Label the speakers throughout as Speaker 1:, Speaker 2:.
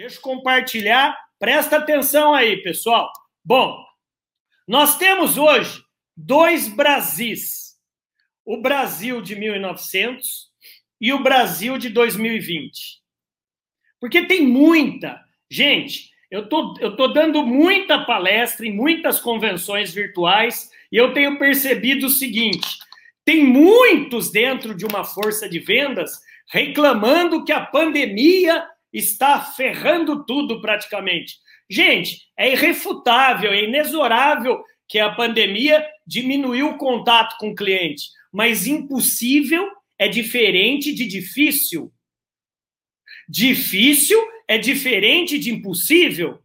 Speaker 1: Deixa eu compartilhar. Presta atenção aí, pessoal. Bom, nós temos hoje dois Brasis. O Brasil de 1900 e o Brasil de 2020. Porque tem muita. Gente, eu tô, eu tô dando muita palestra em muitas convenções virtuais e eu tenho percebido o seguinte: tem muitos dentro de uma força de vendas reclamando que a pandemia está ferrando tudo praticamente. Gente, é irrefutável, é inexorável que a pandemia diminuiu o contato com o cliente, mas impossível é diferente de difícil. Difícil é diferente de impossível.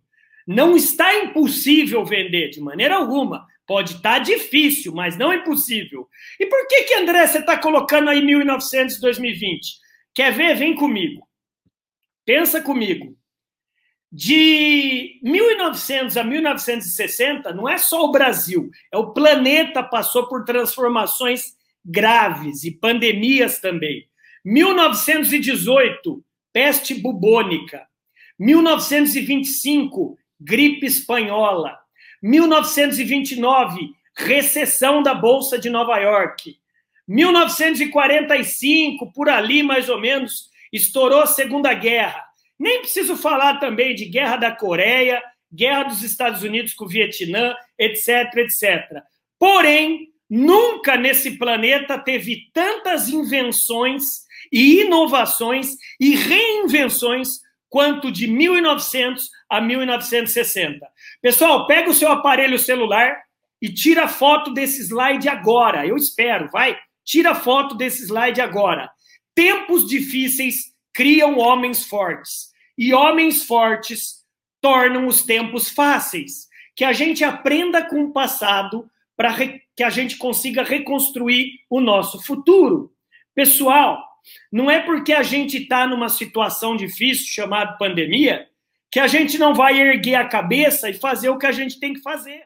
Speaker 1: Não está impossível vender de maneira alguma. Pode estar difícil, mas não impossível. E por que que André você está colocando aí 1900 2020? Quer ver? Vem comigo. Pensa comigo. De 1900 a 1960, não é só o Brasil, é o planeta passou por transformações graves e pandemias também. 1918, peste bubônica. 1925, gripe espanhola. 1929, recessão da Bolsa de Nova York. 1945, por ali mais ou menos, estourou a Segunda Guerra. Nem preciso falar também de Guerra da Coreia, Guerra dos Estados Unidos com o Vietnã, etc, etc. Porém, nunca nesse planeta teve tantas invenções e inovações e reinvenções quanto de 1900 a 1960. Pessoal, pega o seu aparelho celular e tira foto desse slide agora. Eu espero, vai. Tira foto desse slide agora. Tempos difíceis criam homens fortes. E homens fortes tornam os tempos fáceis. Que a gente aprenda com o passado para que a gente consiga reconstruir o nosso futuro. Pessoal, não é porque a gente está numa situação difícil chamada pandemia que a gente não vai erguer a cabeça e fazer o que a gente tem que fazer.